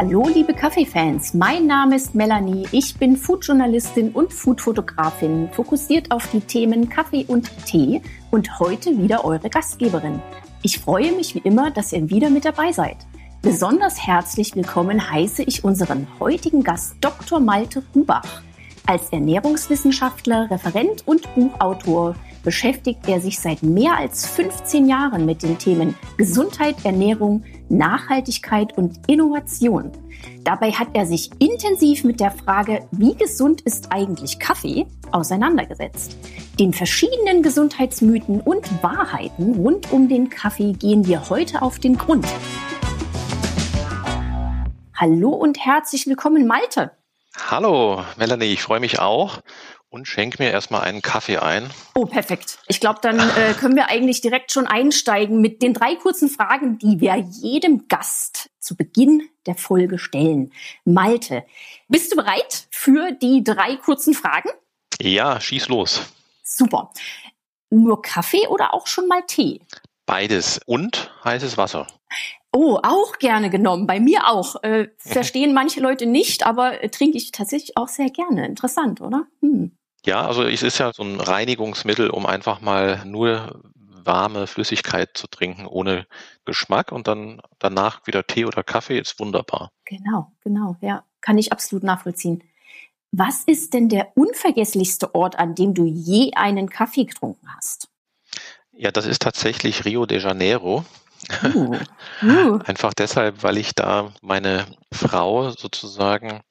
Hallo liebe Kaffeefans, mein Name ist Melanie, ich bin Foodjournalistin und Foodfotografin, fokussiert auf die Themen Kaffee und Tee und heute wieder eure Gastgeberin. Ich freue mich wie immer, dass ihr wieder mit dabei seid. Besonders herzlich willkommen heiße ich unseren heutigen Gast Dr. Malte Hubach. Als Ernährungswissenschaftler, Referent und Buchautor beschäftigt er sich seit mehr als 15 Jahren mit den Themen Gesundheit, Ernährung, Nachhaltigkeit und Innovation. Dabei hat er sich intensiv mit der Frage, wie gesund ist eigentlich Kaffee, auseinandergesetzt. Den verschiedenen Gesundheitsmythen und Wahrheiten rund um den Kaffee gehen wir heute auf den Grund. Hallo und herzlich willkommen, Malte. Hallo, Melanie, ich freue mich auch und schenk mir erstmal einen Kaffee ein. Oh, perfekt. Ich glaube, dann äh, können wir eigentlich direkt schon einsteigen mit den drei kurzen Fragen, die wir jedem Gast zu Beginn der Folge stellen. Malte, bist du bereit für die drei kurzen Fragen? Ja, schieß los. Super. Nur Kaffee oder auch schon mal Tee? Beides und heißes Wasser. Oh, auch gerne genommen. Bei mir auch. Äh, verstehen manche Leute nicht, aber äh, trinke ich tatsächlich auch sehr gerne. Interessant, oder? Hm. Ja, also es ist ja so ein Reinigungsmittel, um einfach mal nur warme Flüssigkeit zu trinken ohne Geschmack und dann danach wieder Tee oder Kaffee ist wunderbar. Genau, genau, ja, kann ich absolut nachvollziehen. Was ist denn der unvergesslichste Ort, an dem du je einen Kaffee getrunken hast? Ja, das ist tatsächlich Rio de Janeiro. Uh, uh. Einfach deshalb, weil ich da meine Frau sozusagen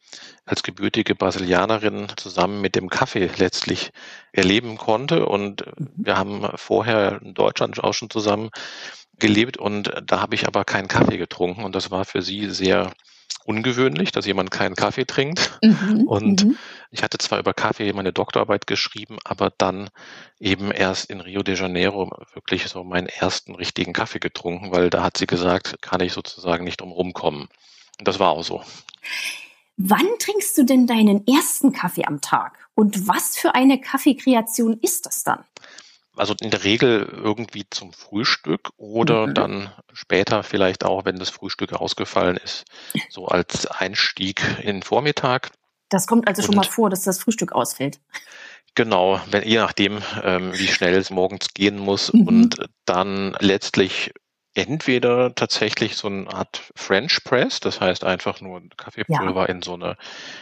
als gebürtige Brasilianerin zusammen mit dem Kaffee letztlich erleben konnte. Und wir haben vorher in Deutschland auch schon zusammen gelebt und da habe ich aber keinen Kaffee getrunken und das war für sie sehr ungewöhnlich, dass jemand keinen Kaffee trinkt. Mhm, und mhm. ich hatte zwar über Kaffee meine Doktorarbeit geschrieben, aber dann eben erst in Rio de Janeiro wirklich so meinen ersten richtigen Kaffee getrunken, weil da hat sie gesagt, kann ich sozusagen nicht drum rumkommen. Und das war auch so. Wann trinkst du denn deinen ersten Kaffee am Tag? Und was für eine Kaffeekreation ist das dann? Also in der Regel irgendwie zum Frühstück oder mhm. dann später vielleicht auch, wenn das Frühstück ausgefallen ist, so als Einstieg in den Vormittag. Das kommt also schon mal vor, dass das Frühstück ausfällt. Genau, wenn, je nachdem, ähm, wie schnell es morgens gehen muss mhm. und dann letztlich entweder tatsächlich so eine Art French Press, das heißt einfach nur Kaffeepulver ja. in so eine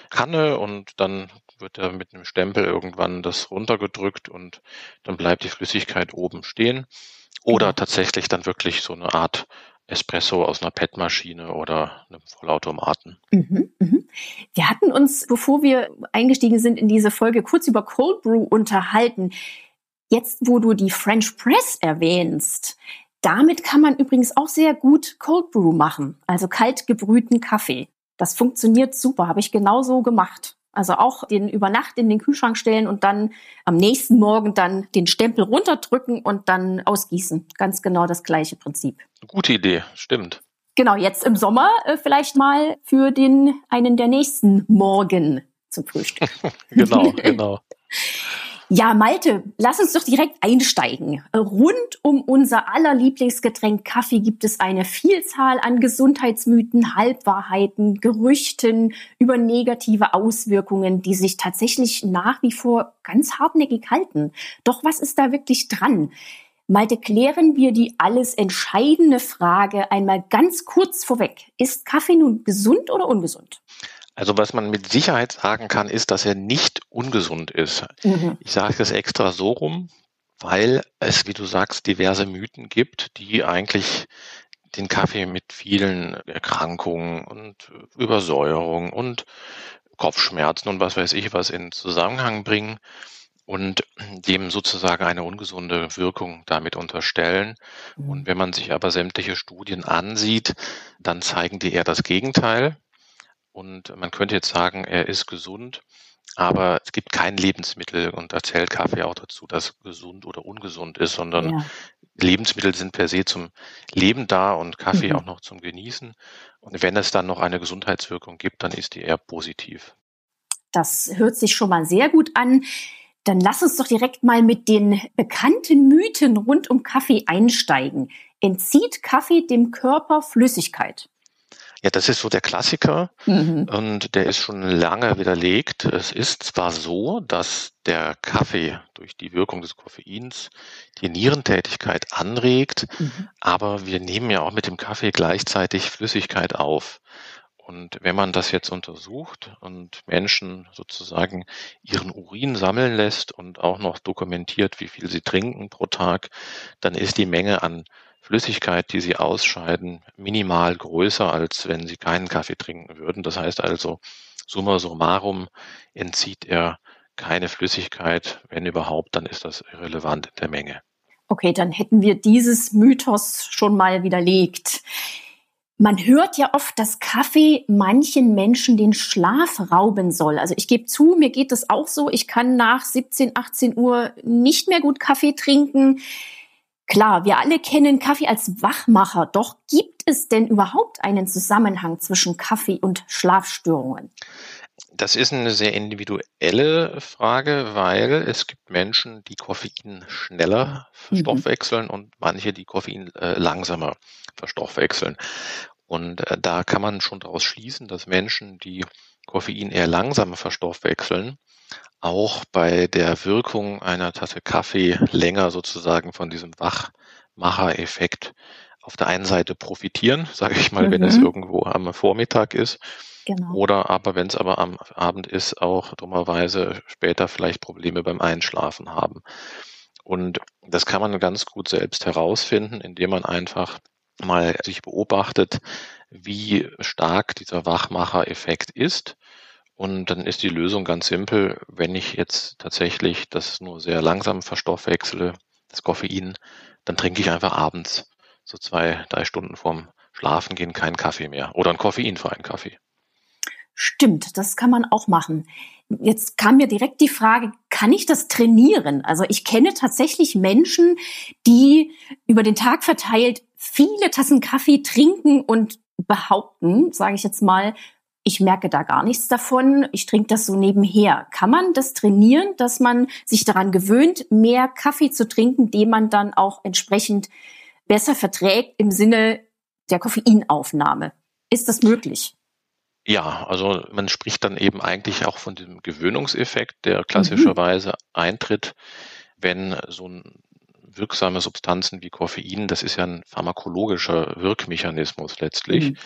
Kanne und dann wird da mit einem Stempel irgendwann das runtergedrückt und dann bleibt die Flüssigkeit oben stehen. Oder genau. tatsächlich dann wirklich so eine Art Espresso aus einer PET-Maschine oder einem Vollautomaten. Mhm, mhm. Wir hatten uns, bevor wir eingestiegen sind in diese Folge, kurz über Cold Brew unterhalten. Jetzt, wo du die French Press erwähnst, damit kann man übrigens auch sehr gut Cold Brew machen, also kalt gebrühten Kaffee. Das funktioniert super, habe ich genauso gemacht. Also auch den über Nacht in den Kühlschrank stellen und dann am nächsten Morgen dann den Stempel runterdrücken und dann ausgießen. Ganz genau das gleiche Prinzip. Gute Idee, stimmt. Genau, jetzt im Sommer äh, vielleicht mal für den einen der nächsten Morgen zum Frühstück. genau, genau. Ja, Malte, lass uns doch direkt einsteigen. Rund um unser aller Lieblingsgetränk Kaffee gibt es eine Vielzahl an Gesundheitsmythen, Halbwahrheiten, Gerüchten über negative Auswirkungen, die sich tatsächlich nach wie vor ganz hartnäckig halten. Doch was ist da wirklich dran? Malte, klären wir die alles entscheidende Frage einmal ganz kurz vorweg. Ist Kaffee nun gesund oder ungesund? Also was man mit Sicherheit sagen kann, ist, dass er nicht ungesund ist. Mhm. Ich sage das extra so rum, weil es, wie du sagst, diverse Mythen gibt, die eigentlich den Kaffee mit vielen Erkrankungen und Übersäuerung und Kopfschmerzen und was weiß ich was in Zusammenhang bringen und dem sozusagen eine ungesunde Wirkung damit unterstellen. Mhm. Und wenn man sich aber sämtliche Studien ansieht, dann zeigen die eher das Gegenteil. Und man könnte jetzt sagen, er ist gesund, aber es gibt kein Lebensmittel und da zählt Kaffee auch dazu, das gesund oder ungesund ist, sondern ja. Lebensmittel sind per se zum Leben da und Kaffee mhm. auch noch zum Genießen. Und wenn es dann noch eine Gesundheitswirkung gibt, dann ist die eher positiv. Das hört sich schon mal sehr gut an. Dann lass uns doch direkt mal mit den bekannten Mythen rund um Kaffee einsteigen. Entzieht Kaffee dem Körper Flüssigkeit? Ja, das ist so der Klassiker mhm. und der ist schon lange widerlegt. Es ist zwar so, dass der Kaffee durch die Wirkung des Koffeins die Nierentätigkeit anregt, mhm. aber wir nehmen ja auch mit dem Kaffee gleichzeitig Flüssigkeit auf. Und wenn man das jetzt untersucht und Menschen sozusagen ihren Urin sammeln lässt und auch noch dokumentiert, wie viel sie trinken pro Tag, dann ist die Menge an Flüssigkeit, die sie ausscheiden, minimal größer, als wenn sie keinen Kaffee trinken würden. Das heißt also, summa summarum entzieht er keine Flüssigkeit. Wenn überhaupt, dann ist das irrelevant in der Menge. Okay, dann hätten wir dieses Mythos schon mal widerlegt. Man hört ja oft, dass Kaffee manchen Menschen den Schlaf rauben soll. Also ich gebe zu, mir geht es auch so. Ich kann nach 17, 18 Uhr nicht mehr gut Kaffee trinken. Klar, wir alle kennen Kaffee als Wachmacher, doch gibt es denn überhaupt einen Zusammenhang zwischen Kaffee und Schlafstörungen? Das ist eine sehr individuelle Frage, weil es gibt Menschen, die Koffein schneller verstoffwechseln mhm. und manche, die Koffein äh, langsamer verstoffwechseln. Und äh, da kann man schon daraus schließen, dass Menschen, die Koffein eher langsamer verstoffwechseln, auch bei der Wirkung einer Tasse Kaffee länger sozusagen von diesem Wachmacher-Effekt auf der einen Seite profitieren, sage ich mal, mhm. wenn es mhm. irgendwo am Vormittag ist. Genau. Oder aber, wenn es aber am Abend ist, auch dummerweise später vielleicht Probleme beim Einschlafen haben. Und das kann man ganz gut selbst herausfinden, indem man einfach mal sich beobachtet, wie stark dieser Wachmacher-Effekt ist und dann ist die Lösung ganz simpel. Wenn ich jetzt tatsächlich das nur sehr langsam verstoffwechsle, das Koffein, dann trinke ich einfach abends so zwei, drei Stunden vorm Schlafen gehen keinen Kaffee mehr oder einen koffeinfreien Kaffee. Stimmt, das kann man auch machen. Jetzt kam mir direkt die Frage, kann ich das trainieren? Also ich kenne tatsächlich Menschen, die über den Tag verteilt viele Tassen Kaffee trinken und behaupten, sage ich jetzt mal, ich merke da gar nichts davon, ich trinke das so nebenher. Kann man das trainieren, dass man sich daran gewöhnt, mehr Kaffee zu trinken, den man dann auch entsprechend besser verträgt im Sinne der Koffeinaufnahme? Ist das möglich? Ja, also man spricht dann eben eigentlich auch von dem Gewöhnungseffekt, der klassischerweise mhm. eintritt, wenn so ein wirksame Substanzen wie Koffein, das ist ja ein pharmakologischer Wirkmechanismus letztlich, mhm.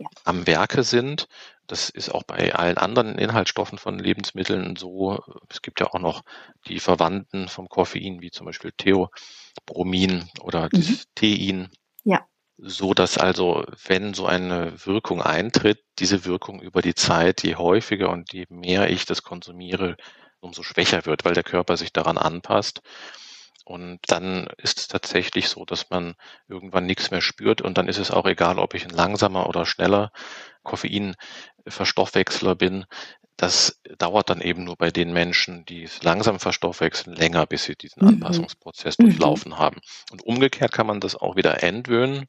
ja. am Werke sind. Das ist auch bei allen anderen Inhaltsstoffen von Lebensmitteln so. Es gibt ja auch noch die Verwandten vom Koffein, wie zum Beispiel Theobromin oder mhm. das Tein. Ja. So dass also, wenn so eine Wirkung eintritt, diese Wirkung über die Zeit, je häufiger und je mehr ich das konsumiere, umso schwächer wird, weil der Körper sich daran anpasst. Und dann ist es tatsächlich so, dass man irgendwann nichts mehr spürt und dann ist es auch egal, ob ich ein langsamer oder schneller Koffeinverstoffwechsler bin. Das dauert dann eben nur bei den Menschen, die es langsam verstoffwechseln, länger, bis sie diesen mhm. Anpassungsprozess mhm. durchlaufen haben. Und umgekehrt kann man das auch wieder entwöhnen,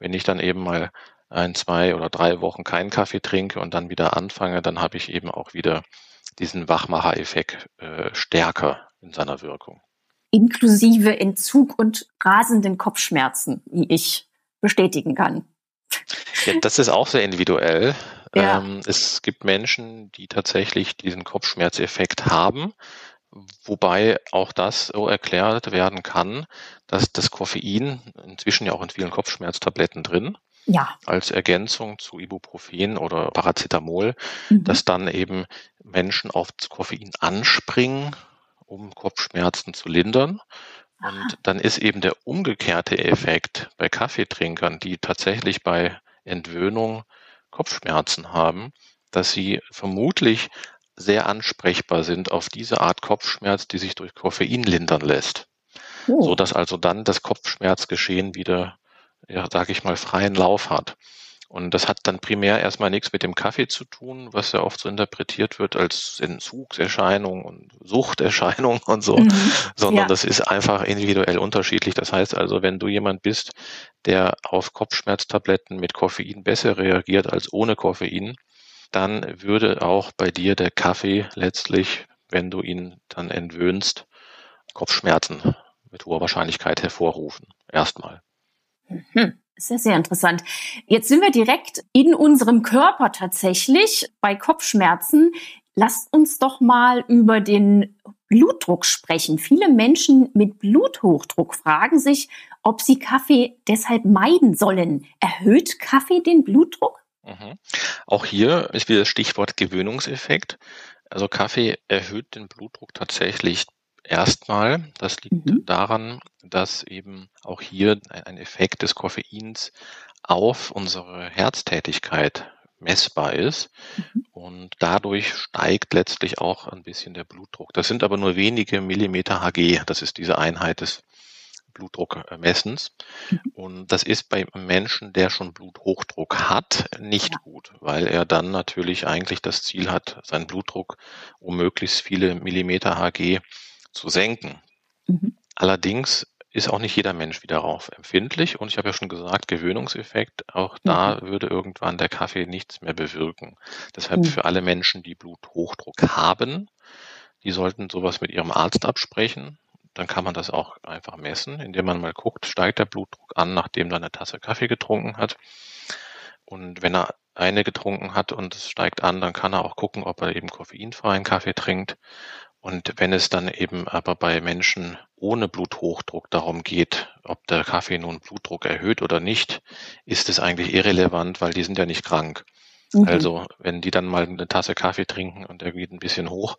wenn ich dann eben mal ein, zwei oder drei Wochen keinen Kaffee trinke und dann wieder anfange, dann habe ich eben auch wieder diesen Wachmacher-Effekt äh, stärker in seiner Wirkung inklusive Entzug und rasenden Kopfschmerzen, wie ich bestätigen kann. Ja, das ist auch sehr individuell. Ja. Ähm, es gibt Menschen, die tatsächlich diesen Kopfschmerzeffekt haben, wobei auch das so erklärt werden kann, dass das Koffein inzwischen ja auch in vielen Kopfschmerztabletten drin, ja. als Ergänzung zu Ibuprofen oder Paracetamol, mhm. dass dann eben Menschen auf Koffein anspringen um Kopfschmerzen zu lindern. Und dann ist eben der umgekehrte Effekt bei Kaffeetrinkern, die tatsächlich bei Entwöhnung Kopfschmerzen haben, dass sie vermutlich sehr ansprechbar sind auf diese Art Kopfschmerz, die sich durch Koffein lindern lässt. Oh. So dass also dann das Kopfschmerzgeschehen wieder, ja, sage ich mal, freien Lauf hat. Und das hat dann primär erstmal nichts mit dem Kaffee zu tun, was ja oft so interpretiert wird als Entzugserscheinung und Suchterscheinung und so, mhm. sondern ja. das ist einfach individuell unterschiedlich. Das heißt also, wenn du jemand bist, der auf Kopfschmerztabletten mit Koffein besser reagiert als ohne Koffein, dann würde auch bei dir der Kaffee letztlich, wenn du ihn dann entwöhnst, Kopfschmerzen mit hoher Wahrscheinlichkeit hervorrufen. Erstmal. Mhm. Sehr, sehr interessant. Jetzt sind wir direkt in unserem Körper tatsächlich bei Kopfschmerzen. Lasst uns doch mal über den Blutdruck sprechen. Viele Menschen mit Bluthochdruck fragen sich, ob sie Kaffee deshalb meiden sollen. Erhöht Kaffee den Blutdruck? Mhm. Auch hier ist wieder das Stichwort Gewöhnungseffekt. Also Kaffee erhöht den Blutdruck tatsächlich erstmal. Das liegt mhm. daran, dass eben auch hier ein Effekt des Koffeins auf unsere Herztätigkeit messbar ist. Mhm. Und dadurch steigt letztlich auch ein bisschen der Blutdruck. Das sind aber nur wenige Millimeter Hg. Das ist diese Einheit des Blutdruckmessens. Mhm. Und das ist bei Menschen, der schon Bluthochdruck hat, nicht ja. gut, weil er dann natürlich eigentlich das Ziel hat, seinen Blutdruck um möglichst viele Millimeter Hg zu senken. Mhm. Allerdings ist auch nicht jeder Mensch wieder darauf empfindlich. Und ich habe ja schon gesagt, Gewöhnungseffekt, auch da mhm. würde irgendwann der Kaffee nichts mehr bewirken. Deshalb mhm. für alle Menschen, die Bluthochdruck haben, die sollten sowas mit ihrem Arzt absprechen. Dann kann man das auch einfach messen, indem man mal guckt, steigt der Blutdruck an, nachdem er eine Tasse Kaffee getrunken hat. Und wenn er eine getrunken hat und es steigt an, dann kann er auch gucken, ob er eben koffeinfreien Kaffee trinkt. Und wenn es dann eben aber bei Menschen ohne Bluthochdruck darum geht, ob der Kaffee nun Blutdruck erhöht oder nicht, ist es eigentlich irrelevant, weil die sind ja nicht krank. Mhm. Also wenn die dann mal eine Tasse Kaffee trinken und der geht ein bisschen hoch,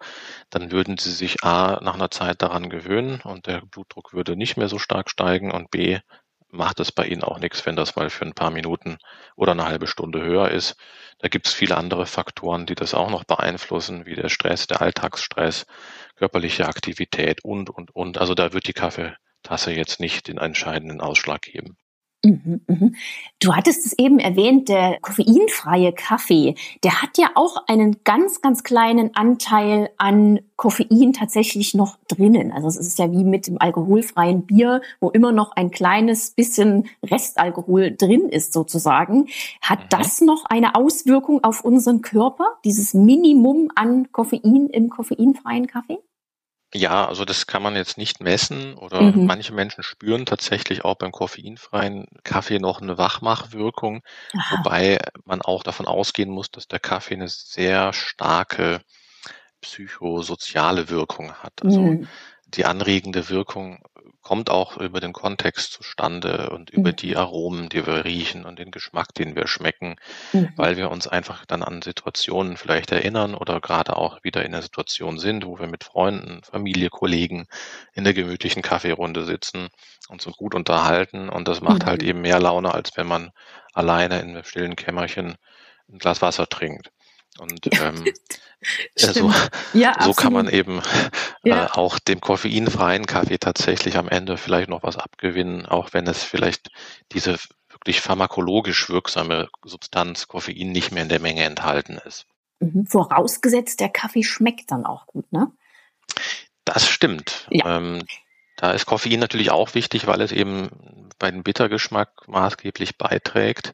dann würden sie sich A nach einer Zeit daran gewöhnen und der Blutdruck würde nicht mehr so stark steigen und B macht es bei Ihnen auch nichts, wenn das mal für ein paar Minuten oder eine halbe Stunde höher ist. Da gibt es viele andere Faktoren, die das auch noch beeinflussen, wie der Stress, der Alltagsstress, körperliche Aktivität und, und, und. Also da wird die Kaffeetasse jetzt nicht den entscheidenden Ausschlag geben. Mhm, mhm. Du hattest es eben erwähnt, der koffeinfreie Kaffee, der hat ja auch einen ganz, ganz kleinen Anteil an Koffein tatsächlich noch drinnen. Also es ist ja wie mit dem alkoholfreien Bier, wo immer noch ein kleines bisschen Restalkohol drin ist sozusagen. Hat mhm. das noch eine Auswirkung auf unseren Körper, dieses Minimum an Koffein im koffeinfreien Kaffee? Ja, also das kann man jetzt nicht messen oder mhm. manche Menschen spüren tatsächlich auch beim koffeinfreien Kaffee noch eine Wachmachwirkung, Aha. wobei man auch davon ausgehen muss, dass der Kaffee eine sehr starke psychosoziale Wirkung hat. Also mhm. die anregende Wirkung kommt auch über den Kontext zustande und über mhm. die Aromen, die wir riechen und den Geschmack, den wir schmecken, mhm. weil wir uns einfach dann an Situationen vielleicht erinnern oder gerade auch wieder in der Situation sind, wo wir mit Freunden, Familie, Kollegen in der gemütlichen Kaffeerunde sitzen und so gut unterhalten. Und das macht halt mhm. halt eben mehr Laune, als wenn man alleine in einem stillen Kämmerchen ein Glas Wasser trinkt. Und ähm, so, ja, so kann man eben äh, ja. äh, auch dem koffeinfreien Kaffee tatsächlich am Ende vielleicht noch was abgewinnen, auch wenn es vielleicht diese wirklich pharmakologisch wirksame Substanz Koffein nicht mehr in der Menge enthalten ist. Mhm. Vorausgesetzt, der Kaffee schmeckt dann auch gut, ne? Das stimmt. Ja. Ähm, da ist Koffein natürlich auch wichtig, weil es eben bei dem Bittergeschmack maßgeblich beiträgt.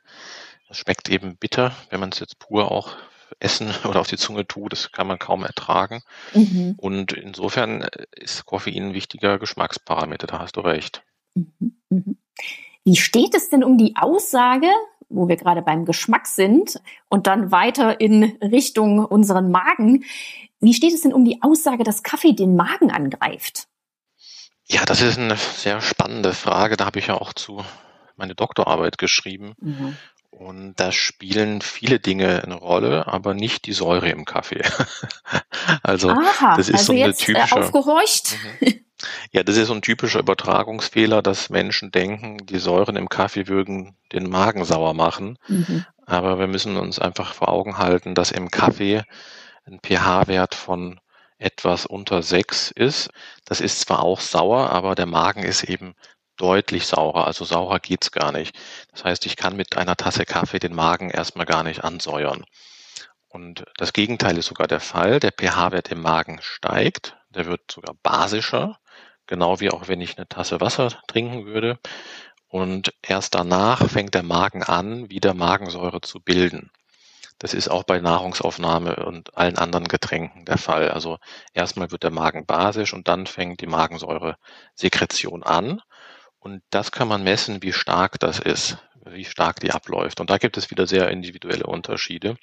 Es schmeckt eben bitter, wenn man es jetzt pur auch essen oder auf die Zunge tut, das kann man kaum ertragen. Mhm. Und insofern äh, ist Koffein ein wichtiger Geschmacksparameter, da hast du recht. Mhm. Mhm. Wie steht es denn um die Aussage, wo wir gerade beim Geschmack sind und dann weiter in Richtung unseren Magen? Wie steht es denn um die Aussage, dass Kaffee den Magen angreift? Ja, das ist eine sehr spannende Frage. Da habe ich ja auch zu meine Doktorarbeit geschrieben. Mhm. Und da spielen viele Dinge eine Rolle, aber nicht die Säure im Kaffee. also Aha, das ist also so eine jetzt, äh, typische. Äh, aufgehorcht. Mhm. Ja, das ist so ein typischer Übertragungsfehler, dass Menschen denken, die Säuren im Kaffee würden den Magen sauer machen. Mhm. Aber wir müssen uns einfach vor Augen halten, dass im Kaffee ein pH-Wert von etwas unter sechs ist. Das ist zwar auch sauer, aber der Magen ist eben deutlich saurer. Also saurer geht's gar nicht. Das heißt, ich kann mit einer Tasse Kaffee den Magen erstmal gar nicht ansäuern. Und das Gegenteil ist sogar der Fall. Der pH-Wert im Magen steigt. Der wird sogar basischer. Genau wie auch wenn ich eine Tasse Wasser trinken würde. Und erst danach fängt der Magen an, wieder Magensäure zu bilden. Das ist auch bei Nahrungsaufnahme und allen anderen Getränken der Fall. Also erstmal wird der Magen basisch und dann fängt die Magensäure-Sekretion an. Und das kann man messen, wie stark das ist, wie stark die abläuft. Und da gibt es wieder sehr individuelle Unterschiede,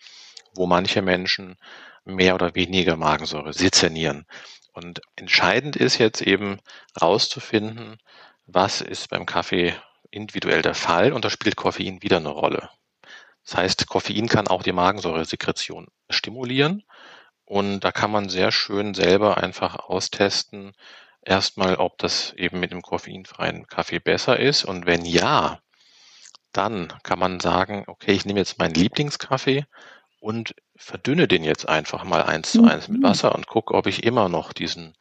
wo manche Menschen mehr oder weniger Magensäure sezernieren. Und entscheidend ist jetzt eben rauszufinden, was ist beim Kaffee individuell der Fall und da spielt Koffein wieder eine Rolle. Das heißt, Koffein kann auch die Magensäuresekretion stimulieren und da kann man sehr schön selber einfach austesten, erstmal, ob das eben mit dem koffeinfreien Kaffee besser ist und wenn ja, dann kann man sagen, okay, ich nehme jetzt meinen Lieblingskaffee und verdünne den jetzt einfach mal eins zu eins mit mhm. Wasser und gucke, ob ich immer noch diesen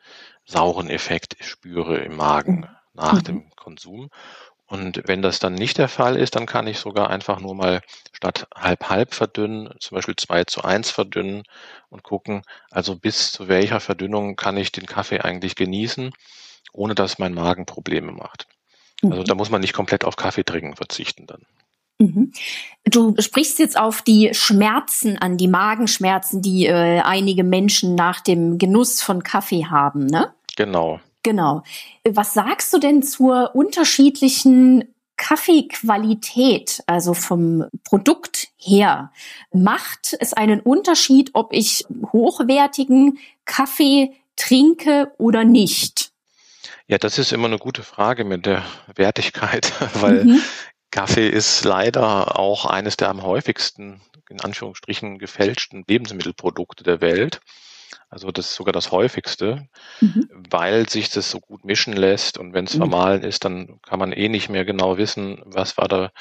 sauren Effekt spüre im Magen nach mhm. dem Konsum. Und wenn das dann nicht der Fall ist, dann kann ich sogar einfach nur mal statt halb-halb verdünnen, zum Beispiel zwei zu eins verdünnen und gucken, also bis zu welcher Verdünnung kann ich den Kaffee eigentlich genießen, ohne dass mein Magen Probleme macht. Also mhm. da muss man nicht komplett auf Kaffee trinken verzichten dann. Mhm. Du sprichst jetzt auf die Schmerzen an, die Magenschmerzen, die äh, einige Menschen nach dem Genuss von Kaffee haben, ne? Genau. Genau. Was sagst du denn zur unterschiedlichen Kaffeequalität, also vom Produkt her? Macht es einen Unterschied, ob ich hochwertigen Kaffee trinke oder nicht? Ja, das ist immer eine gute Frage mit der Wertigkeit, weil mhm. Kaffee ist leider auch eines der am häufigsten, in Anführungsstrichen, gefälschten Lebensmittelprodukte der Welt. Also das ist sogar das häufigste, mhm. weil sich das so gut mischen lässt und wenn es mhm. vermahlen ist, dann kann man eh nicht mehr genau wissen, was war da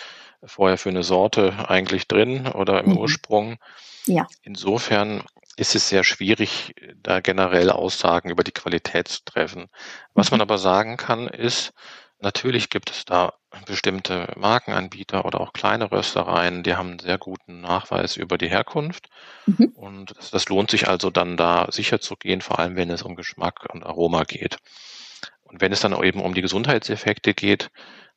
vorher für eine Sorte eigentlich drin oder im mhm. Ursprung. Ja. Insofern ist es sehr schwierig, da generell Aussagen über die Qualität zu treffen. Was man mhm. aber sagen kann, ist, Natürlich gibt es da bestimmte Markenanbieter oder auch kleine Röstereien, die haben einen sehr guten Nachweis über die Herkunft. Mhm. Und das, das, lohnt sich also dann da sicher zu gehen, vor allem wenn es um Geschmack und Aroma geht. Und wenn es dann eben um die Gesundheitseffekte geht,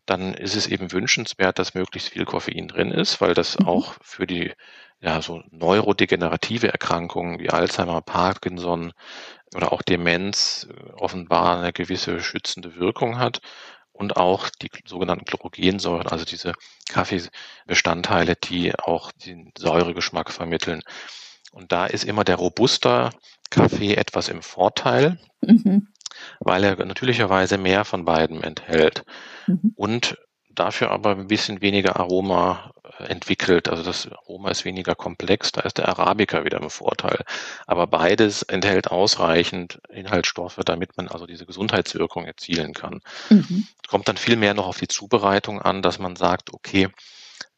dann ist es eben wünschenswert, dass möglichst viel Koffein drin ist, weil das mhm. auch für die ja, so neurodegenerative Erkrankungen wie Alzheimer, Parkinson oder auch Demenz äh, offenbar eine gewisse schützende Wirkung hat und auch die sogenannten Chlorogensäuren, also diese Kaffeebestandteile, die auch den Säuregeschmack vermitteln. Und da ist immer der robuster Kaffee etwas im Vorteil, mhm. weil er natürlicherweise mehr von beiden enthält. Mhm. Und dafür aber ein bisschen weniger Aroma äh, entwickelt. Also das Aroma ist weniger komplex, da ist der Arabica wieder im Vorteil. Aber beides enthält ausreichend Inhaltsstoffe, damit man also diese Gesundheitswirkung erzielen kann. Mhm. Kommt dann viel mehr noch auf die Zubereitung an, dass man sagt, okay,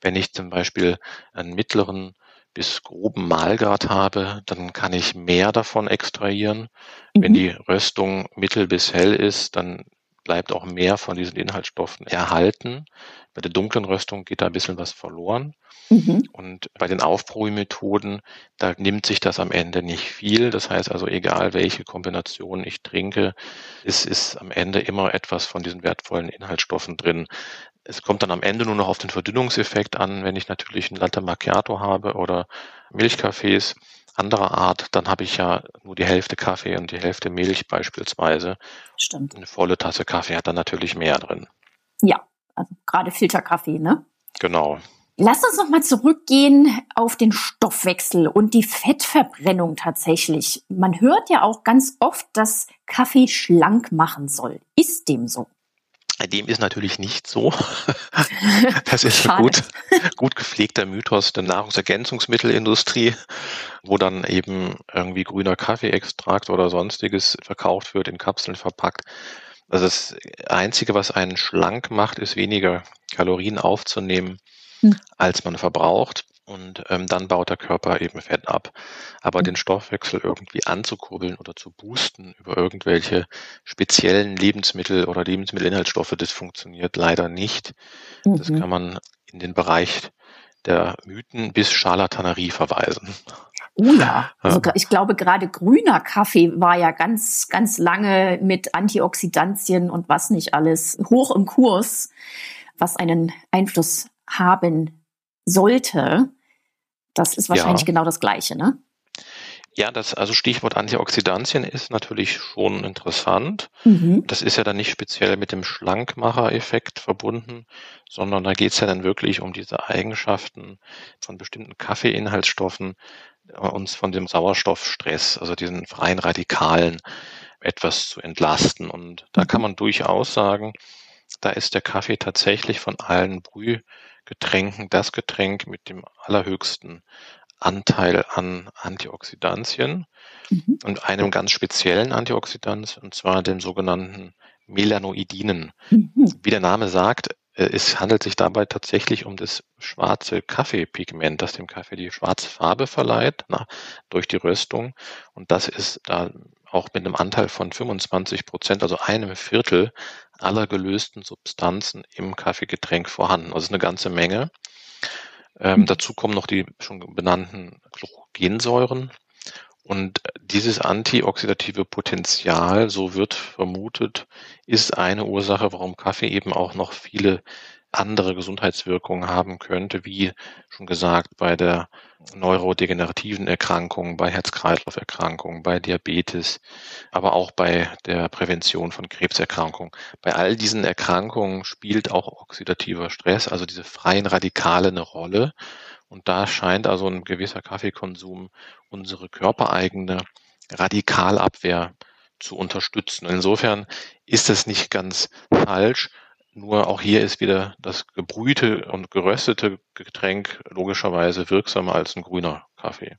wenn ich zum Beispiel einen mittleren bis groben Mahlgrad habe, dann kann ich mehr davon extrahieren. Mhm. Wenn die Röstung mittel bis hell ist, dann bleibt auch mehr von diesen Inhaltsstoffen erhalten. Bei der dunklen Röstung geht da ein bisschen was verloren. Mhm. Und bei den Aufbrühmethoden, da nimmt sich das am Ende nicht viel. Das heißt also, egal welche Kombination ich trinke, es ist am Ende immer etwas von diesen wertvollen Inhaltsstoffen drin. Es kommt dann am Ende nur noch auf den Verdünnungseffekt an. Wenn ich natürlich ein Latte Macchiato habe oder Milchkaffees, anderer Art, dann habe ich ja nur die Hälfte Kaffee und die Hälfte Milch beispielsweise. Stimmt. Eine volle Tasse Kaffee hat dann natürlich mehr drin. Ja, also gerade Filterkaffee, ne? Genau. Lass uns noch mal zurückgehen auf den Stoffwechsel und die Fettverbrennung tatsächlich. Man hört ja auch ganz oft, dass Kaffee schlank machen soll. Ist dem so? Dem ist natürlich nicht so. Das ist ein gut, gut gepflegter Mythos der Nahrungsergänzungsmittelindustrie, wo dann eben irgendwie grüner Kaffeeextrakt oder sonstiges verkauft wird, in Kapseln verpackt. Also das Einzige, was einen schlank macht, ist weniger Kalorien aufzunehmen, hm. als man verbraucht. Und ähm, dann baut der Körper eben Fett ab. Aber mhm. den Stoffwechsel irgendwie anzukurbeln oder zu boosten über irgendwelche speziellen Lebensmittel oder Lebensmittelinhaltsstoffe, das funktioniert leider nicht. Mhm. Das kann man in den Bereich der Mythen bis Scharlatanerie verweisen. Oh ja, also ich glaube gerade grüner Kaffee war ja ganz, ganz lange mit Antioxidantien und was nicht alles hoch im Kurs, was einen Einfluss haben sollte. Das ist wahrscheinlich ja. genau das Gleiche, ne? Ja, das also Stichwort Antioxidantien ist natürlich schon interessant. Mhm. Das ist ja dann nicht speziell mit dem Schlankmacher-Effekt verbunden, sondern da geht es ja dann wirklich um diese Eigenschaften von bestimmten Kaffeeinhaltsstoffen, äh, uns von dem Sauerstoffstress, also diesen freien Radikalen, etwas zu entlasten. Und da kann mhm. man durchaus sagen, da ist der Kaffee tatsächlich von allen Brühgetränken das Getränk mit dem allerhöchsten Anteil an Antioxidantien mhm. und einem ganz speziellen Antioxidant, und zwar dem sogenannten Melanoidinen. Mhm. Wie der Name sagt, äh, es handelt sich dabei tatsächlich um das schwarze Kaffeepigment, das dem Kaffee die schwarze Farbe verleiht na, durch die Röstung. Und das ist da auch mit einem Anteil von 25 Prozent, also einem Viertel aller gelösten Substanzen im Kaffeegetränk vorhanden. Also eine ganze Menge. Ähm, mhm. Dazu kommen noch die schon benannten Chlorogensäuren. Und dieses antioxidative Potenzial, so wird vermutet, ist eine Ursache, warum Kaffee eben auch noch viele andere Gesundheitswirkungen haben könnte, wie schon gesagt bei der neurodegenerativen Erkrankung, bei Herz-Kreislauf-Erkrankungen, bei Diabetes, aber auch bei der Prävention von Krebserkrankungen. Bei all diesen Erkrankungen spielt auch oxidativer Stress, also diese freien Radikale eine Rolle. Und da scheint also ein gewisser Kaffeekonsum unsere körpereigene Radikalabwehr zu unterstützen. Insofern ist es nicht ganz falsch, nur auch hier ist wieder das gebrühte und geröstete Getränk logischerweise wirksamer als ein grüner Kaffee.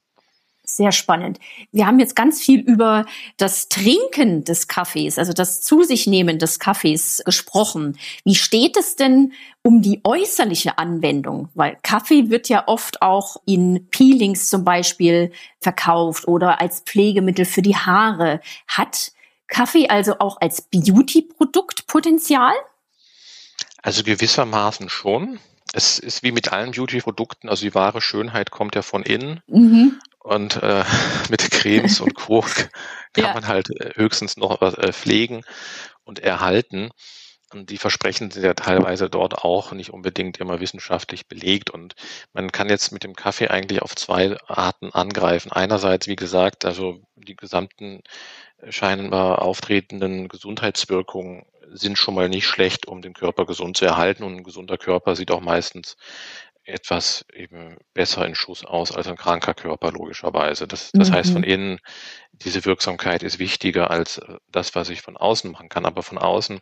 Sehr spannend. Wir haben jetzt ganz viel über das Trinken des Kaffees, also das Zu sich nehmen des Kaffees gesprochen. Wie steht es denn um die äußerliche Anwendung? Weil Kaffee wird ja oft auch in Peelings zum Beispiel verkauft oder als Pflegemittel für die Haare. Hat Kaffee also auch als Beauty-Produkt Potenzial? Also gewissermaßen schon. Es ist wie mit allen Beauty-Produkten, also die wahre Schönheit kommt ja von innen. Mhm. Und äh, mit Cremes und Co. kann ja. man halt äh, höchstens noch was äh, pflegen und erhalten. Und die Versprechen sind ja teilweise dort auch nicht unbedingt immer wissenschaftlich belegt. Und man kann jetzt mit dem Kaffee eigentlich auf zwei Arten angreifen. Einerseits, wie gesagt, also die gesamten scheinbar auftretenden Gesundheitswirkungen sind schon mal nicht schlecht, um den Körper gesund zu erhalten. Und ein gesunder Körper sieht auch meistens etwas eben besser in Schuss aus als ein kranker Körper, logischerweise. Das, das mhm. heißt, von innen, diese Wirksamkeit ist wichtiger als äh, das, was ich von außen machen kann. Aber von außen,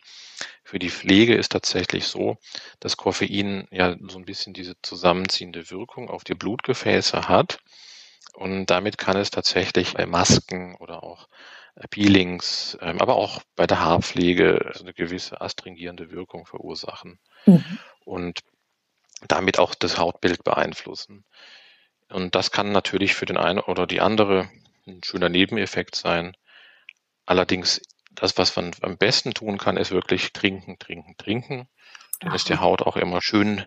für die Pflege ist tatsächlich so, dass Koffein ja so ein bisschen diese zusammenziehende Wirkung auf die Blutgefäße hat. Und damit kann es tatsächlich bei Masken oder auch Peelings, ähm, aber auch bei der Haarpflege eine gewisse astringierende Wirkung verursachen mhm. und damit auch das Hautbild beeinflussen. Und das kann natürlich für den einen oder die andere ein schöner Nebeneffekt sein. Allerdings, das, was man am besten tun kann, ist wirklich trinken, trinken, trinken. Dann ist die Haut auch immer schön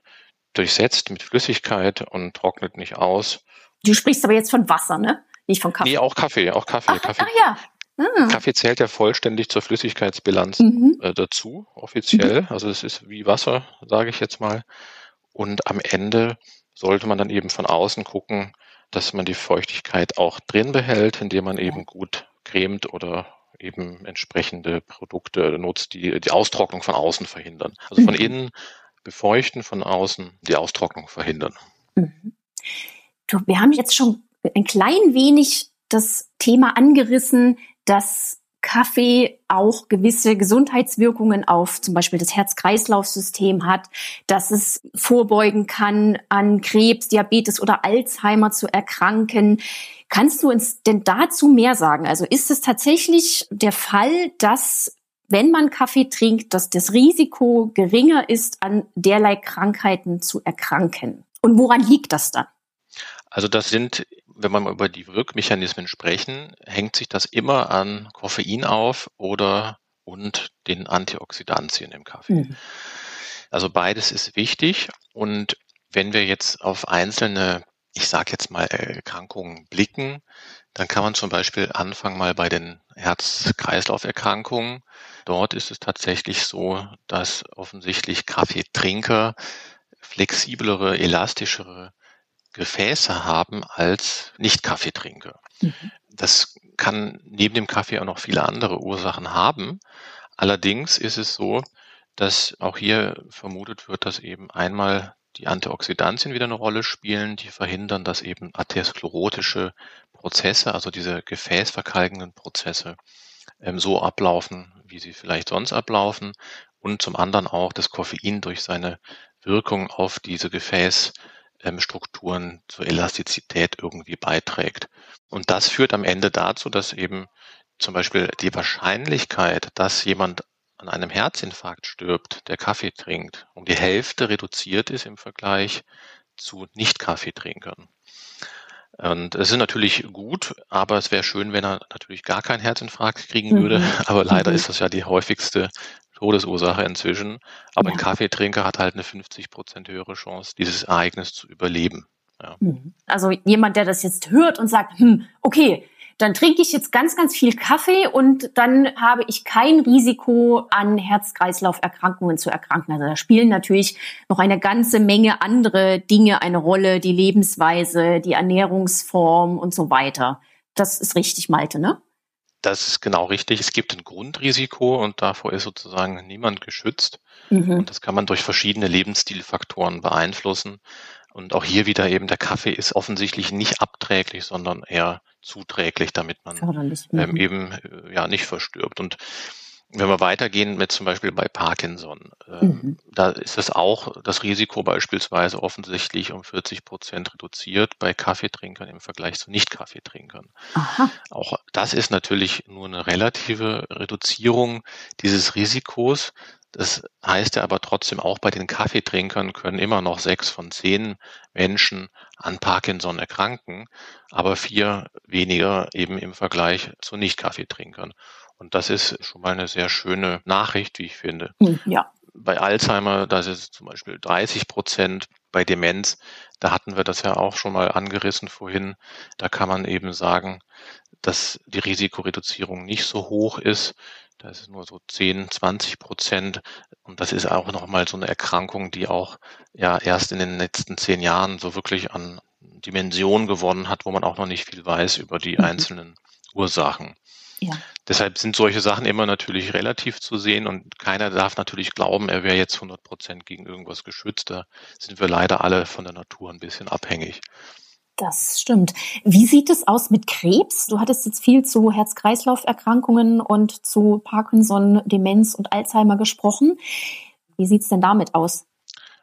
durchsetzt mit Flüssigkeit und trocknet nicht aus. Du sprichst aber jetzt von Wasser, ne? Nicht von Kaffee. Nee, auch Kaffee, auch Kaffee. Ach, Kaffee. Ah, ja. Ah. Kaffee zählt ja vollständig zur Flüssigkeitsbilanz mhm. äh, dazu, offiziell. Mhm. Also es ist wie Wasser, sage ich jetzt mal. Und am Ende sollte man dann eben von außen gucken, dass man die Feuchtigkeit auch drin behält, indem man eben gut cremt oder eben entsprechende Produkte nutzt, die die Austrocknung von außen verhindern. Also von mhm. innen befeuchten, von außen die Austrocknung verhindern. Mhm. Du, wir haben jetzt schon ein klein wenig das Thema angerissen, dass Kaffee auch gewisse Gesundheitswirkungen auf zum Beispiel das Herz-Kreislauf-System hat, dass es vorbeugen kann, an Krebs, Diabetes oder Alzheimer zu erkranken. Kannst du uns denn dazu mehr sagen? Also ist es tatsächlich der Fall, dass wenn man Kaffee trinkt, dass das Risiko geringer ist, an derlei Krankheiten zu erkranken? Und woran liegt das dann? Also das sind, wenn wir mal über die Wirkmechanismen sprechen, hängt sich das immer an Koffein auf oder und den Antioxidantien im Kaffee. Mhm. Also beides ist wichtig. Und wenn wir jetzt auf einzelne, ich sage jetzt mal Erkrankungen blicken, dann kann man zum Beispiel anfangen mal bei den Herz-Kreislauf-Erkrankungen. Dort ist es tatsächlich so, dass offensichtlich Kaffeetrinker flexiblere, elastischere Gefäße haben als Nicht-Kaffeetrinker. Mhm. Das kann neben dem Kaffee auch noch viele andere Ursachen haben. Allerdings ist es so, dass auch hier vermutet wird, dass eben einmal die Antioxidantien wieder eine Rolle spielen, die verhindern, dass eben atherosklerotische Prozesse, also diese gefäßverkalkenden Prozesse, ähm, so ablaufen, wie sie vielleicht sonst ablaufen. Und zum anderen auch das Koffein durch seine Wirkung auf diese Gefäßstrukturen ähm, zur Elastizität irgendwie beiträgt. Und das führt am Ende dazu, dass eben zum Beispiel die Wahrscheinlichkeit, dass jemand an einem Herzinfarkt stirbt, der Kaffee trinkt, um die Hälfte reduziert ist im Vergleich zu Nicht-Kaffeetrinkern. Und es ist natürlich gut, aber es wäre schön, wenn er natürlich gar keinen Herzinfarkt kriegen würde. Mhm. Aber leider mhm. ist das ja die häufigste Todesursache inzwischen. Aber ja. ein Kaffeetrinker hat halt eine 50 Prozent höhere Chance, dieses Ereignis zu überleben. Ja. Mhm. Also jemand, der das jetzt hört und sagt, hm, okay, dann trinke ich jetzt ganz, ganz viel Kaffee und dann habe ich kein Risiko an Herz-Kreislauf-Erkrankungen zu erkranken. Also da spielen natürlich noch eine ganze Menge andere Dinge eine Rolle, die Lebensweise, die Ernährungsform und so weiter. Das ist richtig, Malte, ne? Das ist genau richtig. Es gibt ein Grundrisiko und davor ist sozusagen niemand geschützt. Mhm. Und das kann man durch verschiedene Lebensstilfaktoren beeinflussen. Und auch hier wieder eben der Kaffee ist offensichtlich nicht abträglich, sondern eher zuträglich, damit man ähm, eben äh, ja nicht verstirbt. Und wenn wir weitergehen mit zum Beispiel bei Parkinson, äh, mhm. da ist es auch das Risiko beispielsweise offensichtlich um 40 Prozent reduziert bei Kaffeetrinkern im Vergleich zu Nicht-Kaffeetrinkern. Auch das ist natürlich nur eine relative Reduzierung dieses Risikos. Das heißt ja aber trotzdem auch bei den Kaffeetrinkern können immer noch sechs von zehn Menschen an Parkinson erkranken, aber vier weniger eben im Vergleich zu Nicht-Kaffeetrinkern. Und das ist schon mal eine sehr schöne Nachricht, wie ich finde. Hm, ja. Bei Alzheimer, da ist es zum Beispiel 30 Prozent. Bei Demenz, da hatten wir das ja auch schon mal angerissen vorhin. Da kann man eben sagen, dass die Risikoreduzierung nicht so hoch ist. Da ist es nur so 10, 20 Prozent. Und das ist auch nochmal so eine Erkrankung, die auch ja erst in den letzten zehn Jahren so wirklich an Dimension gewonnen hat, wo man auch noch nicht viel weiß über die mhm. einzelnen Ursachen. Ja. Deshalb sind solche Sachen immer natürlich relativ zu sehen und keiner darf natürlich glauben, er wäre jetzt 100 Prozent gegen irgendwas geschützt. Da sind wir leider alle von der Natur ein bisschen abhängig. Das stimmt. Wie sieht es aus mit Krebs? Du hattest jetzt viel zu Herz-Kreislauf-Erkrankungen und zu Parkinson, Demenz und Alzheimer gesprochen. Wie sieht es denn damit aus?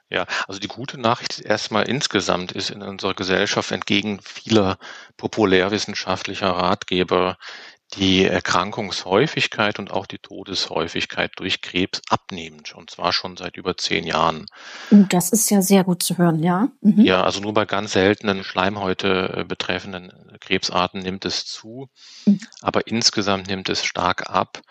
Ja, also die gute Nachricht erstmal insgesamt ist in unserer Gesellschaft entgegen vieler populärwissenschaftlicher Ratgeber die Erkrankungshäufigkeit und auch die Todeshäufigkeit durch Krebs abnehmend, und zwar schon seit über zehn Jahren. Oh, das ist ja sehr gut zu hören, ja. Mhm. Ja, also nur bei ganz seltenen Schleimhäute äh, betreffenden Krebsarten nimmt es zu, mhm. aber insgesamt nimmt es stark ab.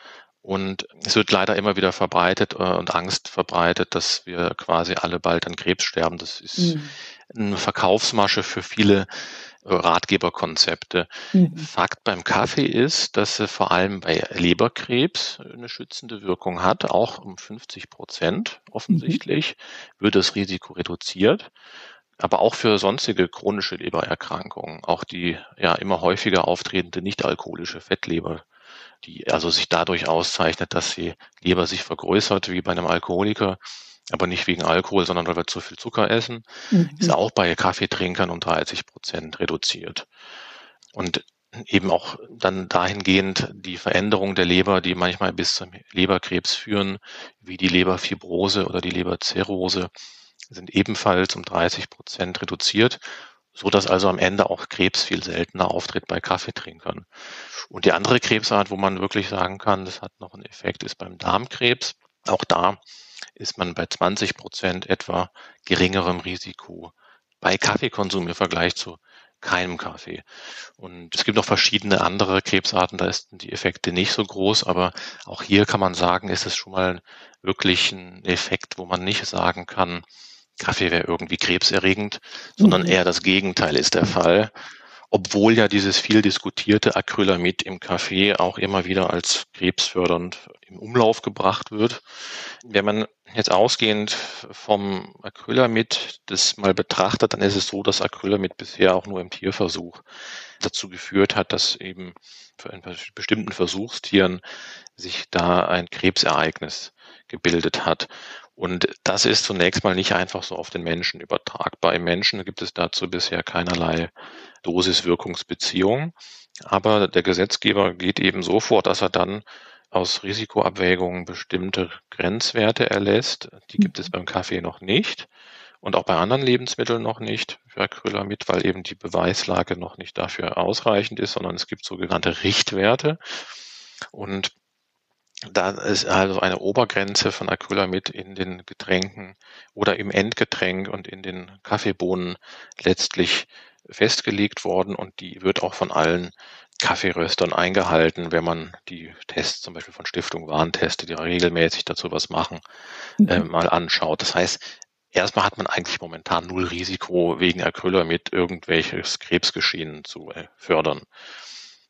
Und es wird leider immer wieder verbreitet äh, und Angst verbreitet, dass wir quasi alle bald an Krebs sterben. Das ist mhm. eine Verkaufsmasche für viele Ratgeberkonzepte. Mhm. Fakt beim Kaffee ist, dass er vor allem bei Leberkrebs eine schützende Wirkung hat, auch um 50 Prozent offensichtlich mhm. wird das Risiko reduziert. Aber auch für sonstige chronische Lebererkrankungen, auch die ja immer häufiger auftretende nicht-alkoholische Fettleber, die also sich dadurch auszeichnet, dass die Leber sich vergrößert, wie bei einem Alkoholiker, aber nicht wegen Alkohol, sondern weil wir zu viel Zucker essen, mhm. ist auch bei Kaffeetrinkern um 30 Prozent reduziert. Und eben auch dann dahingehend die Veränderung der Leber, die manchmal bis zum Leberkrebs führen, wie die Leberfibrose oder die Leberzirrhose, sind ebenfalls um 30 Prozent reduziert, so dass also am Ende auch Krebs viel seltener auftritt bei Kaffeetrinkern. Und die andere Krebsart, wo man wirklich sagen kann, das hat noch einen Effekt, ist beim Darmkrebs. Auch da ist man bei 20 Prozent etwa geringerem Risiko bei Kaffeekonsum im Vergleich zu keinem Kaffee. Und es gibt noch verschiedene andere Krebsarten, da ist die Effekte nicht so groß, aber auch hier kann man sagen, ist es schon mal wirklich ein Effekt, wo man nicht sagen kann, Kaffee wäre irgendwie krebserregend, sondern mhm. eher das Gegenteil ist der Fall obwohl ja dieses viel diskutierte Acrylamid im Kaffee auch immer wieder als krebsfördernd im Umlauf gebracht wird. Wenn man jetzt ausgehend vom Acrylamid das mal betrachtet, dann ist es so, dass Acrylamid bisher auch nur im Tierversuch dazu geführt hat, dass eben für einen bestimmten Versuchstieren sich da ein Krebsereignis gebildet hat. Und das ist zunächst mal nicht einfach so auf den Menschen übertragbar. Im Menschen gibt es dazu bisher keinerlei Dosis-Wirkungsbeziehung. Aber der Gesetzgeber geht eben so vor, dass er dann aus Risikoabwägungen bestimmte Grenzwerte erlässt. Die gibt es mhm. beim Kaffee noch nicht und auch bei anderen Lebensmitteln noch nicht für Acrylamid, weil eben die Beweislage noch nicht dafür ausreichend ist, sondern es gibt sogenannte Richtwerte. Und da ist also eine Obergrenze von Acrylamid in den Getränken oder im Endgetränk und in den Kaffeebohnen letztlich festgelegt worden und die wird auch von allen Kaffeeröstern eingehalten, wenn man die Tests zum Beispiel von Stiftung Warenteste, die regelmäßig dazu was machen, mhm. äh, mal anschaut. Das heißt, erstmal hat man eigentlich momentan null Risiko, wegen Acrylamid irgendwelches Krebsgeschehen zu äh, fördern.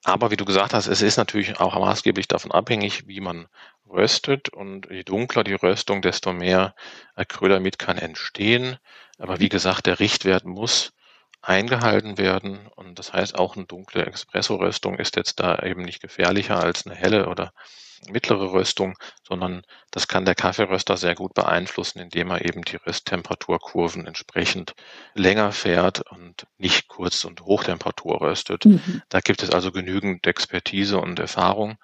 Aber wie du gesagt hast, es ist natürlich auch maßgeblich davon abhängig, wie man röstet. Und je dunkler die Röstung, desto mehr Acrylamid kann entstehen. Aber wie gesagt, der Richtwert muss eingehalten werden. Und das heißt, auch eine dunkle Espresso-Röstung ist jetzt da eben nicht gefährlicher als eine helle oder mittlere Röstung, sondern das kann der Kaffeeröster sehr gut beeinflussen, indem er eben die Rösttemperaturkurven entsprechend länger fährt und nicht kurz und Hochtemperatur röstet. Mhm. Da gibt es also genügend Expertise und Erfahrung,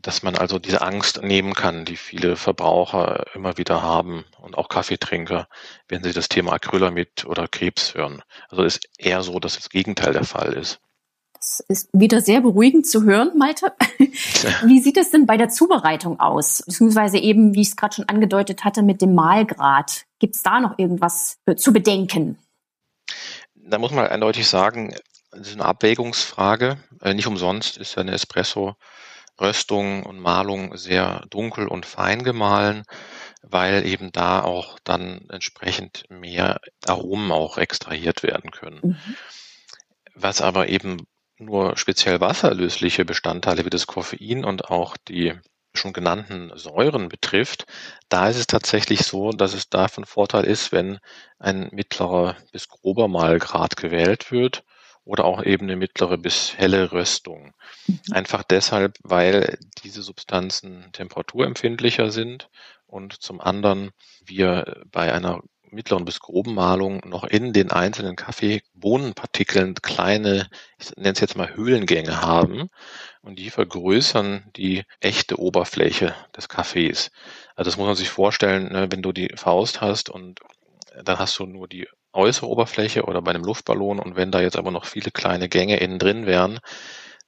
dass man also diese Angst nehmen kann, die viele Verbraucher immer wieder haben und auch Kaffeetrinker, wenn sie das Thema Acrylamid oder Krebs hören. Also ist eher so, dass das Gegenteil der Fall ist. Das ist wieder sehr beruhigend zu hören, Malte. Wie sieht es denn bei der Zubereitung aus? Beziehungsweise eben, wie ich es gerade schon angedeutet hatte, mit dem Mahlgrad. Gibt es da noch irgendwas zu bedenken? Da muss man eindeutig sagen, das ist eine Abwägungsfrage. Äh, nicht umsonst ist eine Espresso-Röstung und Mahlung sehr dunkel und fein gemahlen, weil eben da auch dann entsprechend mehr Aromen auch extrahiert werden können. Mhm. Was aber eben nur speziell wasserlösliche Bestandteile wie das Koffein und auch die schon genannten Säuren betrifft, da ist es tatsächlich so, dass es da von Vorteil ist, wenn ein mittlerer bis grober Mahlgrad gewählt wird oder auch eben eine mittlere bis helle Röstung. Mhm. Einfach deshalb, weil diese Substanzen temperaturempfindlicher sind und zum anderen wir bei einer mittleren bis groben Malung noch in den einzelnen Kaffeebohnenpartikeln kleine, ich nenne es jetzt mal Höhlengänge haben und die vergrößern die echte Oberfläche des Kaffees. Also das muss man sich vorstellen, ne, wenn du die Faust hast und dann hast du nur die äußere Oberfläche oder bei einem Luftballon und wenn da jetzt aber noch viele kleine Gänge innen drin wären,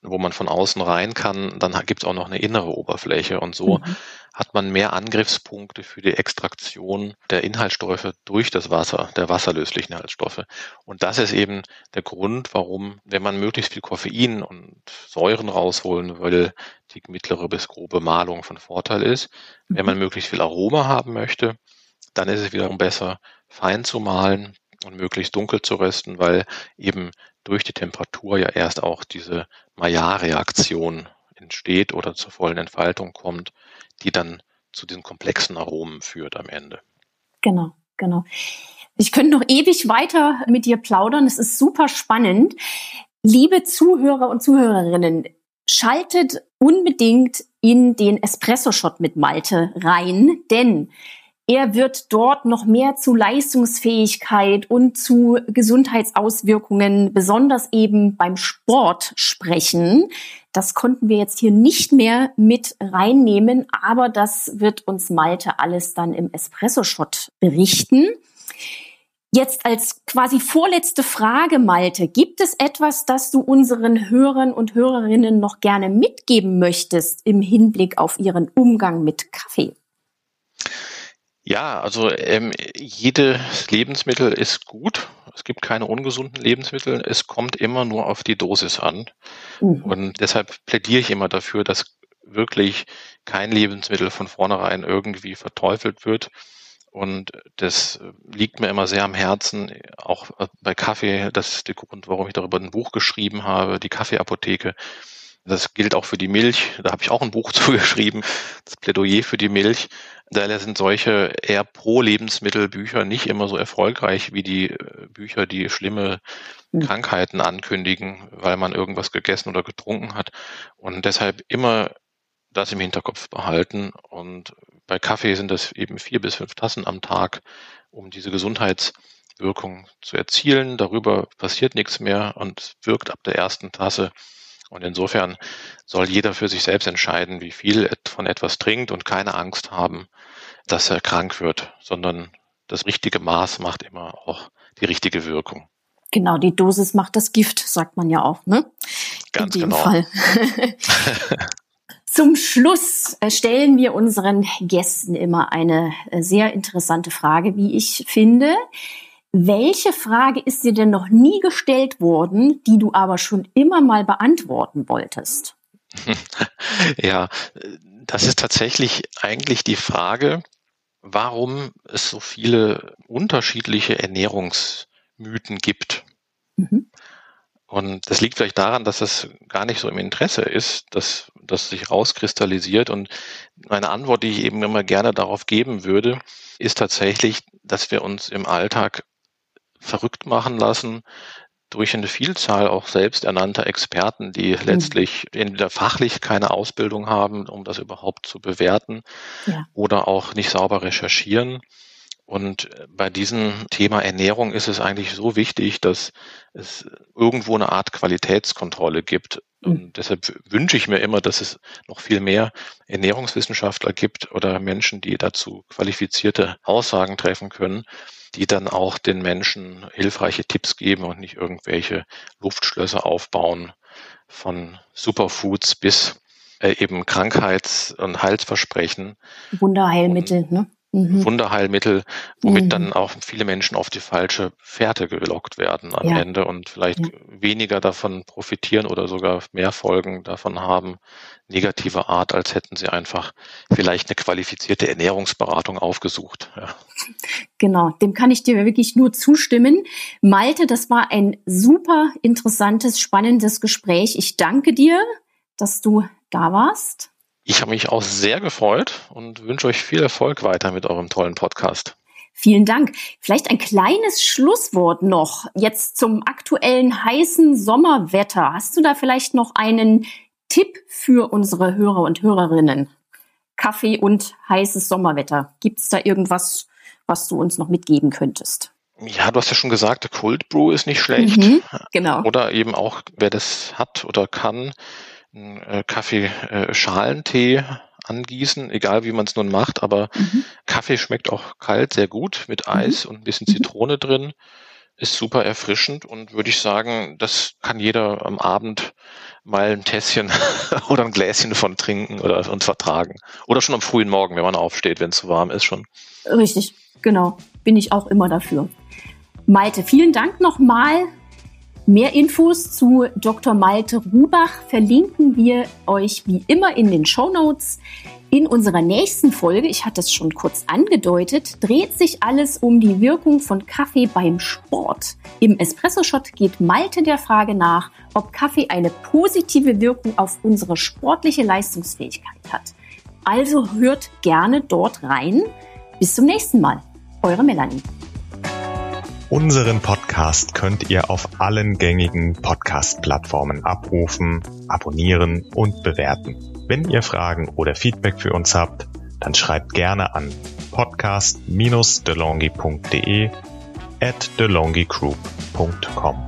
wo man von außen rein kann, dann gibt es auch noch eine innere Oberfläche und so mhm. hat man mehr Angriffspunkte für die Extraktion der Inhaltsstoffe durch das Wasser, der wasserlöslichen Inhaltsstoffe. Und das ist eben der Grund, warum, wenn man möglichst viel Koffein und Säuren rausholen will, die mittlere bis grobe Malung von Vorteil ist. Wenn man mhm. möglichst viel Aroma haben möchte, dann ist es wiederum besser, fein zu mahlen und möglichst dunkel zu rösten, weil eben durch die Temperatur ja erst auch diese Maillard-Reaktion entsteht oder zur vollen Entfaltung kommt, die dann zu diesen komplexen Aromen führt am Ende. Genau, genau. Ich könnte noch ewig weiter mit dir plaudern. Es ist super spannend. Liebe Zuhörer und Zuhörerinnen, schaltet unbedingt in den Espresso-Shot mit Malte rein, denn er wird dort noch mehr zu Leistungsfähigkeit und zu Gesundheitsauswirkungen, besonders eben beim Sport sprechen. Das konnten wir jetzt hier nicht mehr mit reinnehmen, aber das wird uns Malte alles dann im Espresso-Shot berichten. Jetzt als quasi vorletzte Frage, Malte, gibt es etwas, das du unseren Hörern und Hörerinnen noch gerne mitgeben möchtest im Hinblick auf ihren Umgang mit Kaffee? Ja, also ähm, jedes Lebensmittel ist gut. Es gibt keine ungesunden Lebensmittel. Es kommt immer nur auf die Dosis an. Mhm. Und deshalb plädiere ich immer dafür, dass wirklich kein Lebensmittel von vornherein irgendwie verteufelt wird. Und das liegt mir immer sehr am Herzen, auch bei Kaffee. Das ist der Grund, warum ich darüber ein Buch geschrieben habe, die Kaffeeapotheke. Das gilt auch für die Milch. Da habe ich auch ein Buch zugeschrieben, das Plädoyer für die Milch. Daher sind solche eher pro Lebensmittel Bücher nicht immer so erfolgreich wie die äh, Bücher, die schlimme hm. Krankheiten ankündigen, weil man irgendwas gegessen oder getrunken hat. Und deshalb immer das im Hinterkopf behalten. Und bei Kaffee sind das eben vier bis fünf Tassen am Tag, um diese Gesundheitswirkung zu erzielen. Darüber passiert nichts mehr und wirkt ab der ersten Tasse. Und insofern soll jeder für sich selbst entscheiden, wie viel von etwas trinkt und keine Angst haben, dass er krank wird, sondern das richtige Maß macht immer auch die richtige Wirkung. Genau, die Dosis macht das Gift, sagt man ja auch, ne? Ganz In dem genau. Fall. Zum Schluss äh, stellen wir unseren Gästen immer eine äh, sehr interessante Frage, wie ich finde. Welche Frage ist dir denn noch nie gestellt worden, die du aber schon immer mal beantworten wolltest? Ja, das ist tatsächlich eigentlich die Frage, warum es so viele unterschiedliche Ernährungsmythen gibt. Mhm. Und das liegt vielleicht daran, dass es gar nicht so im Interesse ist, dass das sich rauskristallisiert. Und meine Antwort, die ich eben immer gerne darauf geben würde, ist tatsächlich, dass wir uns im Alltag verrückt machen lassen durch eine Vielzahl auch selbsternannter Experten, die mhm. letztlich entweder fachlich keine Ausbildung haben, um das überhaupt zu bewerten, ja. oder auch nicht sauber recherchieren. Und bei diesem Thema Ernährung ist es eigentlich so wichtig, dass es irgendwo eine Art Qualitätskontrolle gibt. Mhm. Und deshalb wünsche ich mir immer, dass es noch viel mehr Ernährungswissenschaftler gibt oder Menschen, die dazu qualifizierte Aussagen treffen können, die dann auch den Menschen hilfreiche Tipps geben und nicht irgendwelche Luftschlösser aufbauen von Superfoods bis äh, eben Krankheits- und Heilsversprechen. Wunderheilmittel, ne? Mhm. Wunderheilmittel, womit mhm. dann auch viele Menschen auf die falsche Fährte gelockt werden am ja. Ende und vielleicht ja. weniger davon profitieren oder sogar mehr Folgen davon haben, negativer Art, als hätten sie einfach vielleicht eine qualifizierte Ernährungsberatung aufgesucht. Ja. Genau, dem kann ich dir wirklich nur zustimmen. Malte, das war ein super interessantes, spannendes Gespräch. Ich danke dir, dass du da warst. Ich habe mich auch sehr gefreut und wünsche euch viel Erfolg weiter mit eurem tollen Podcast. Vielen Dank. Vielleicht ein kleines Schlusswort noch jetzt zum aktuellen heißen Sommerwetter. Hast du da vielleicht noch einen Tipp für unsere Hörer und Hörerinnen? Kaffee und heißes Sommerwetter. Gibt es da irgendwas, was du uns noch mitgeben könntest? Ja, du hast ja schon gesagt, der Cold Brew ist nicht schlecht. Mhm, genau. Oder eben auch, wer das hat oder kann, äh, Kaffee-Schalentee äh, angießen, egal wie man es nun macht, aber mhm. Kaffee schmeckt auch kalt sehr gut mit mhm. Eis mhm. und ein bisschen mhm. Zitrone drin. Ist super erfrischend und würde ich sagen, das kann jeder am Abend mal ein Tässchen oder ein Gläschen von trinken oder und vertragen. Oder schon am frühen Morgen, wenn man aufsteht, wenn es zu warm ist schon. Richtig, genau. Bin ich auch immer dafür. Malte, vielen Dank nochmal Mehr Infos zu Dr. Malte Rubach verlinken wir euch wie immer in den Show Notes. In unserer nächsten Folge, ich hatte es schon kurz angedeutet, dreht sich alles um die Wirkung von Kaffee beim Sport. Im Espresso-Shot geht Malte der Frage nach, ob Kaffee eine positive Wirkung auf unsere sportliche Leistungsfähigkeit hat. Also hört gerne dort rein. Bis zum nächsten Mal. Eure Melanie. Unseren Podcast könnt ihr auf allen gängigen Podcast-Plattformen abrufen, abonnieren und bewerten. Wenn ihr Fragen oder Feedback für uns habt, dann schreibt gerne an podcast-delongi.de at delongigroup.com.